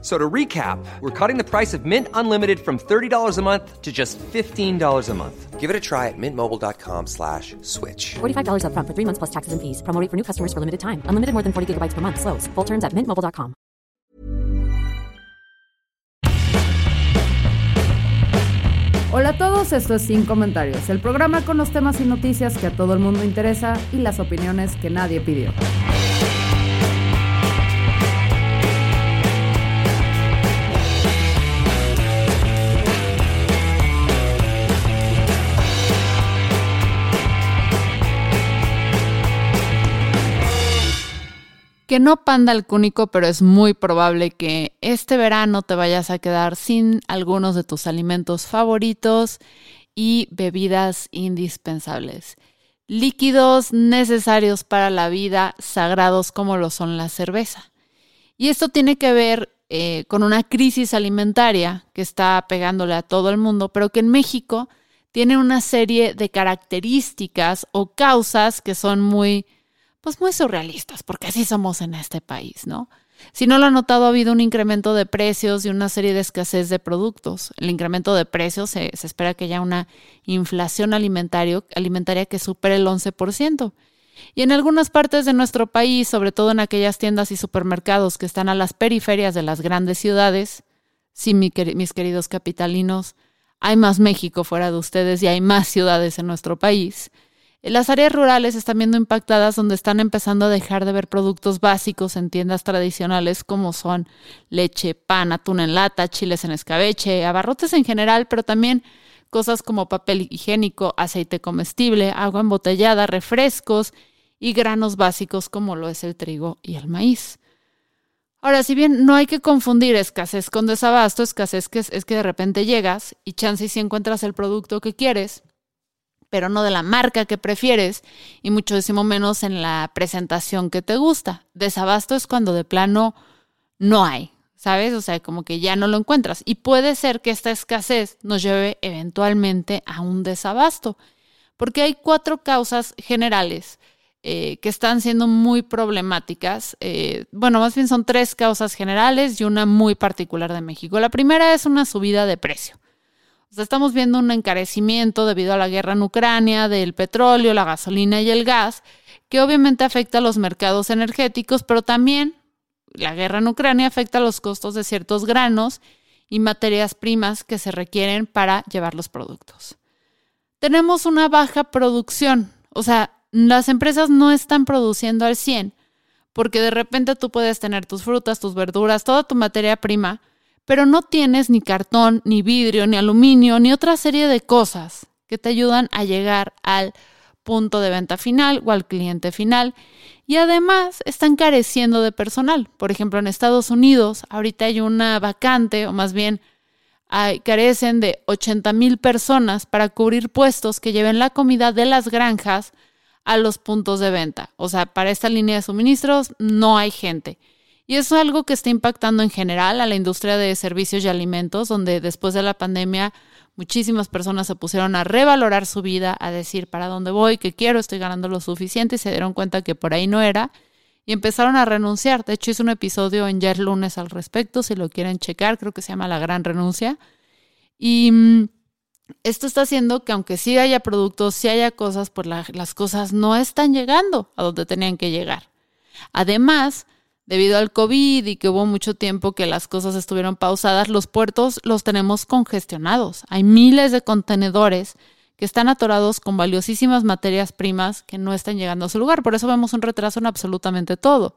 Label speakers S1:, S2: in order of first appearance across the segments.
S1: So to recap, we're cutting the price of Mint Unlimited from $30 a month to just $15 a month.
S2: Give it a try at mintmobile.com slash switch.
S3: $45 upfront for three months plus taxes and fees. Promo rate for new customers for limited time. Unlimited more than 40 gigabytes per month. Slows. Full terms at mintmobile.com.
S4: Hola a todos, esto es Sin Comentarios, el programa con los temas y noticias que a todo el mundo interesa y las opiniones que nadie pidió.
S5: No panda el cúnico, pero es muy probable que este verano te vayas a quedar sin algunos de tus alimentos favoritos y bebidas indispensables. Líquidos necesarios para la vida, sagrados como lo son la cerveza. Y esto tiene que ver eh, con una crisis alimentaria que está pegándole a todo el mundo, pero que en México tiene una serie de características o causas que son muy pues muy surrealistas, porque así somos en este país, ¿no? Si no lo han notado, ha habido un incremento de precios y una serie de escasez de productos. El incremento de precios se, espera que haya una inflación alimentaria que supere el 11%. Y en algunas partes de nuestro país, sobre todo en aquellas tiendas y supermercados que están a las periferias de las grandes ciudades, sí, mis queridos capitalinos, hay más México fuera de ustedes y hay más ciudades en nuestro país. Las áreas rurales están viendo impactadas donde están empezando a dejar de ver productos básicos en tiendas tradicionales como son leche, pan, atún en lata, chiles en escabeche, abarrotes en general, pero también cosas como papel higiénico, aceite comestible, agua embotellada, refrescos y granos básicos como lo es el trigo y el maíz. Ahora, si bien no hay que confundir escasez con desabasto, escasez es que de repente llegas y chance y si encuentras el producto que quieres, pero no de la marca que prefieres y muchísimo menos en la presentación que te gusta. Desabasto es cuando de plano no hay, ¿sabes? O sea, como que ya no lo encuentras. Y puede ser que esta escasez nos lleve eventualmente a un desabasto, porque hay cuatro causas generales eh, que están siendo muy problemáticas. Eh, bueno, más bien son tres causas generales y una muy particular de México. La primera es una subida de precio estamos viendo un encarecimiento debido a la guerra en Ucrania del petróleo, la gasolina y el gas, que obviamente afecta a los mercados energéticos, pero también la guerra en Ucrania afecta los costos de ciertos granos y materias primas que se requieren para llevar los productos. Tenemos una baja producción, o sea, las empresas no están produciendo al 100, porque de repente tú puedes tener tus frutas, tus verduras, toda tu materia prima, pero no tienes ni cartón, ni vidrio, ni aluminio, ni otra serie de cosas que te ayudan a llegar al punto de venta final o al cliente final. Y además están careciendo de personal. Por ejemplo, en Estados Unidos ahorita hay una vacante, o más bien carecen de 80 mil personas para cubrir puestos que lleven la comida de las granjas a los puntos de venta. O sea, para esta línea de suministros no hay gente. Y es algo que está impactando en general a la industria de servicios y alimentos, donde después de la pandemia muchísimas personas se pusieron a revalorar su vida, a decir para dónde voy, qué quiero, estoy ganando lo suficiente y se dieron cuenta que por ahí no era y empezaron a renunciar. De hecho, hice un episodio en ya lunes al respecto, si lo quieren checar, creo que se llama La Gran Renuncia. Y mm, esto está haciendo que aunque sí haya productos, sí haya cosas, pues las cosas no están llegando a donde tenían que llegar. Además, debido al COVID y que hubo mucho tiempo que las cosas estuvieron pausadas, los puertos los tenemos congestionados. Hay miles de contenedores que están atorados con valiosísimas materias primas que no están llegando a su lugar. Por eso vemos un retraso en absolutamente todo.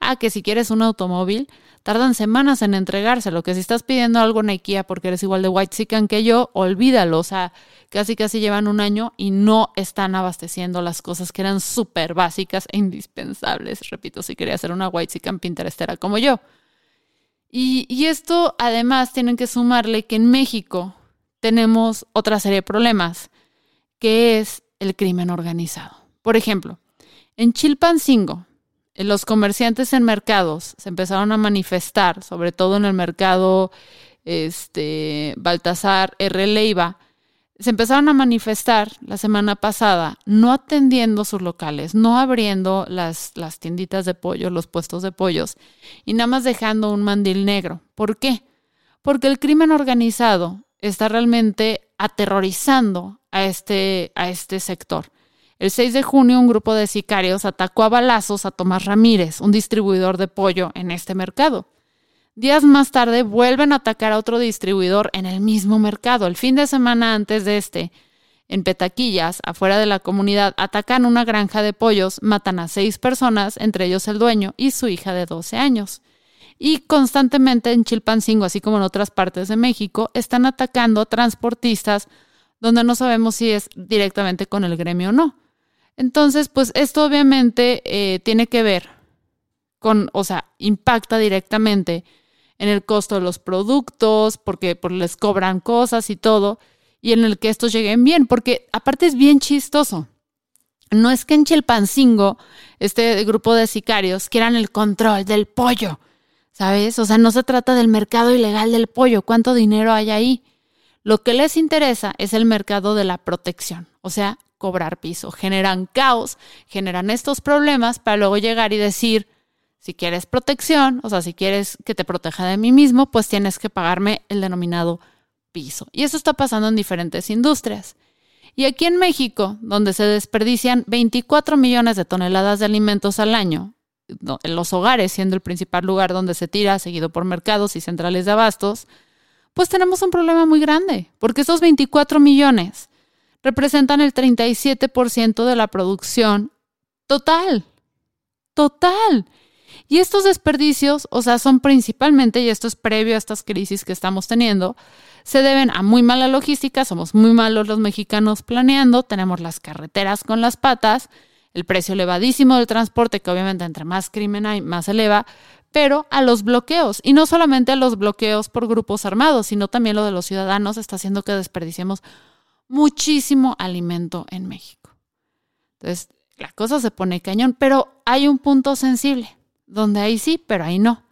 S5: Ah, que si quieres un automóvil, tardan semanas en entregárselo, que si estás pidiendo algo en IKEA porque eres igual de white chicken que yo, olvídalo, o sea, casi casi llevan un año y no están abasteciendo las cosas que eran súper básicas e indispensables, repito, si quería ser una white chicken pinterestera como yo. Y, y esto además tienen que sumarle que en México tenemos otra serie de problemas, que es el crimen organizado. Por ejemplo, en Chilpancingo, los comerciantes en mercados se empezaron a manifestar, sobre todo en el mercado este, Baltasar R. Leiva, se empezaron a manifestar la semana pasada, no atendiendo sus locales, no abriendo las, las tienditas de pollo, los puestos de pollos, y nada más dejando un mandil negro. ¿Por qué? Porque el crimen organizado está realmente aterrorizando a este, a este sector. El 6 de junio, un grupo de sicarios atacó a balazos a Tomás Ramírez, un distribuidor de pollo en este mercado. Días más tarde vuelven a atacar a otro distribuidor en el mismo mercado. El fin de semana antes de este, en Petaquillas, afuera de la comunidad, atacan una granja de pollos, matan a seis personas, entre ellos el dueño y su hija de 12 años. Y constantemente en Chilpancingo, así como en otras partes de México, están atacando transportistas donde no sabemos si es directamente con el gremio o no. Entonces, pues esto obviamente eh, tiene que ver con, o sea, impacta directamente en el costo de los productos, porque pues, les cobran cosas y todo, y en el que estos lleguen bien, porque aparte es bien chistoso. No es que en Chilpancingo, este grupo de sicarios, quieran el control del pollo, ¿sabes? O sea, no se trata del mercado ilegal del pollo, cuánto dinero hay ahí. Lo que les interesa es el mercado de la protección, o sea, cobrar piso. Generan caos, generan estos problemas para luego llegar y decir, si quieres protección, o sea, si quieres que te proteja de mí mismo, pues tienes que pagarme el denominado piso. Y eso está pasando en diferentes industrias. Y aquí en México, donde se desperdician 24 millones de toneladas de alimentos al año, en los hogares siendo el principal lugar donde se tira, seguido por mercados y centrales de abastos, pues tenemos un problema muy grande, porque esos 24 millones representan el 37% de la producción total. Total. Y estos desperdicios, o sea, son principalmente, y esto es previo a estas crisis que estamos teniendo, se deben a muy mala logística, somos muy malos los mexicanos planeando, tenemos las carreteras con las patas, el precio elevadísimo del transporte, que obviamente entre más crimen hay, más eleva, pero a los bloqueos, y no solamente a los bloqueos por grupos armados, sino también lo de los ciudadanos está haciendo que desperdiciemos muchísimo alimento en México. Entonces, la cosa se pone cañón, pero hay un punto sensible, donde ahí sí, pero ahí no.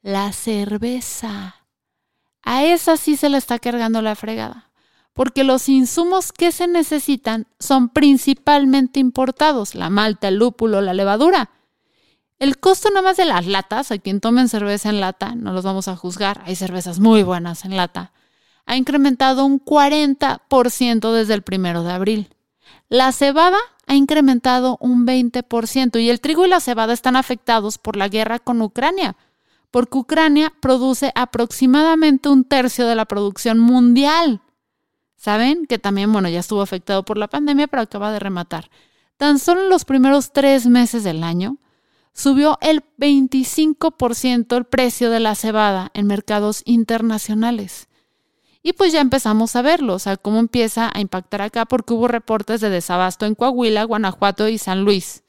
S5: La cerveza. A esa sí se le está cargando la fregada, porque los insumos que se necesitan son principalmente importados, la malta, el lúpulo, la levadura. El costo nada más de las latas, a quien tomen cerveza en lata, no los vamos a juzgar, hay cervezas muy buenas en lata, ha incrementado un 40% desde el primero de abril. La cebada ha incrementado un 20% y el trigo y la cebada están afectados por la guerra con Ucrania, porque Ucrania produce aproximadamente un tercio de la producción mundial. ¿Saben? Que también, bueno, ya estuvo afectado por la pandemia, pero acaba de rematar. Tan solo en los primeros tres meses del año, subió el 25% el precio de la cebada en mercados internacionales. Y pues ya empezamos a verlo, o sea, cómo empieza a impactar acá porque hubo reportes de desabasto en Coahuila, Guanajuato y San Luis.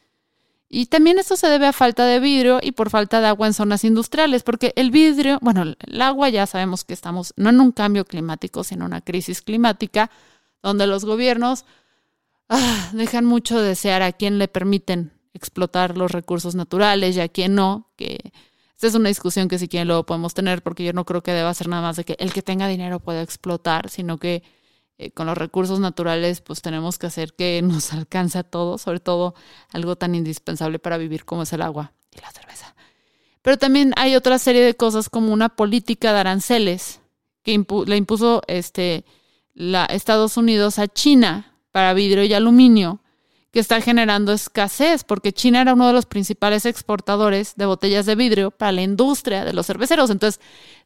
S5: Y también esto se debe a falta de vidrio y por falta de agua en zonas industriales, porque el vidrio, bueno, el agua ya sabemos que estamos no en un cambio climático, sino en una crisis climática, donde los gobiernos ah, dejan mucho desear a quien le permiten explotar los recursos naturales y a quien no, que esta es una discusión que si quieren luego podemos tener porque yo no creo que deba ser nada más de que el que tenga dinero pueda explotar, sino que eh, con los recursos naturales pues tenemos que hacer que nos alcance a todos, sobre todo algo tan indispensable para vivir como es el agua y la cerveza. Pero también hay otra serie de cosas como una política de aranceles que le impuso este, la, Estados Unidos a China para vidrio y aluminio que está generando escasez, porque China era uno de los principales exportadores de botellas de vidrio para la industria de los cerveceros. Entonces,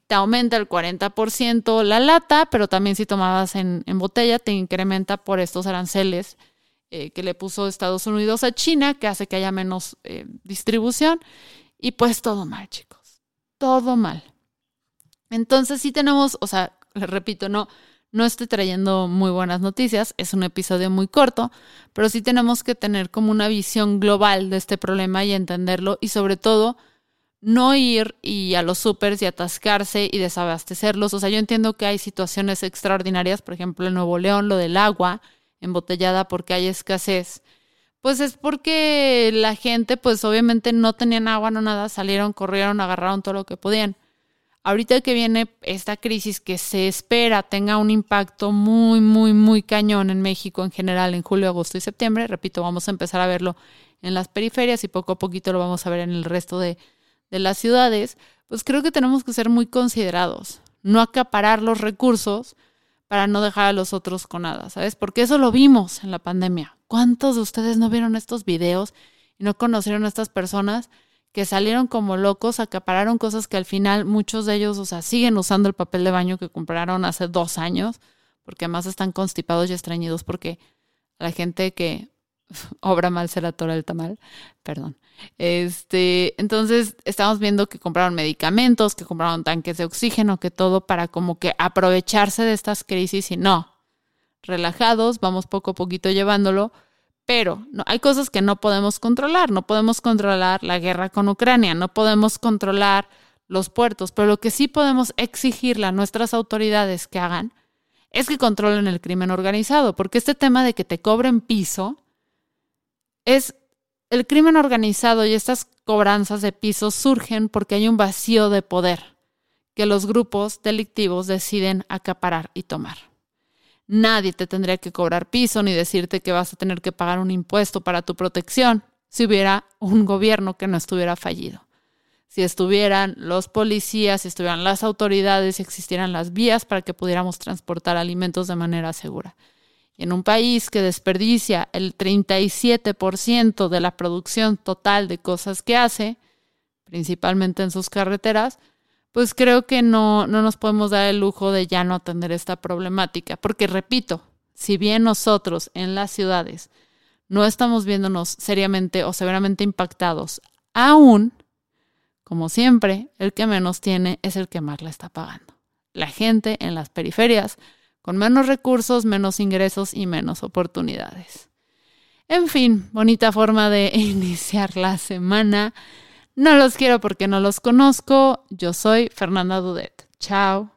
S5: te aumenta el 40% la lata, pero también si tomabas en, botella, te incrementa por estos aranceles eh, que le puso Estados Unidos a China, que hace que haya menos eh, distribución. Y pues todo mal, chicos. Todo mal. Entonces, sí tenemos, o sea, les repito, no no estoy trayendo muy buenas noticias, es un episodio muy corto, pero sí tenemos que tener como una visión global de este problema y entenderlo y sobre todo no ir y a los supers y atascarse y desabastecerlos. O sea, yo entiendo que hay situaciones extraordinarias, por ejemplo en Nuevo León, lo del agua embotellada porque hay escasez. Pues es porque la gente, pues obviamente no tenían agua, no nada, salieron, corrieron, agarraron todo lo que podían. Ahorita que viene esta crisis que se espera tenga un impacto muy, muy, muy cañón en México en general en julio, agosto y septiembre, repito, vamos a empezar a verlo en las periferias y poco a poquito lo vamos a ver en el resto de, de las ciudades, pues creo que tenemos que ser muy considerados, no acaparar los recursos para no dejar a los otros con nada, ¿sabes? Porque eso lo vimos en la pandemia. ¿Cuántos de ustedes no vieron estos videos y no conocieron a estas personas que salieron como locos, acapararon cosas que al final muchos de ellos, o sea, siguen usando el papel de baño que compraron hace dos años, porque además están constipados y estreñidos porque la gente que obra mal se la tora el tamal, perdón. Este, entonces estamos viendo que compraron medicamentos, que compraron tanques de oxígeno, que todo para como que aprovecharse de estas crisis y no, relajados, vamos poco a poquito llevándolo, pero no, hay cosas que no podemos controlar, no podemos controlar la guerra con Ucrania, no podemos controlar los puertos, pero lo que sí podemos exigirle a nuestras autoridades que hagan es que controlen el crimen organizado, porque este tema de que te cobren piso es el crimen organizado y estas cobranzas de pisos surgen porque hay un vacío de poder que los grupos delictivos deciden acaparar y tomar. Nadie te tendría que cobrar piso ni decirte que vas a tener que pagar un impuesto para tu protección si hubiera un gobierno que no estuviera fallido. Si estuvieran los policías, si estuvieran las autoridades, si existieran las vías para que pudiéramos transportar alimentos de manera segura. Y en un país que desperdicia el 37% de la producción total de cosas que hace, principalmente en sus carreteras, pues creo que no, no nos podemos dar el lujo de ya no atender esta problemática. Porque repito, si bien nosotros en las ciudades no estamos viéndonos seriamente o severamente impactados, aún, como siempre, el que menos tiene es el que más la está pagando. La gente en las periferias con menos recursos, menos ingresos y menos oportunidades. En fin, bonita forma de iniciar la semana. No los quiero porque no los conozco. Yo soy Fernanda Dudet. Chao.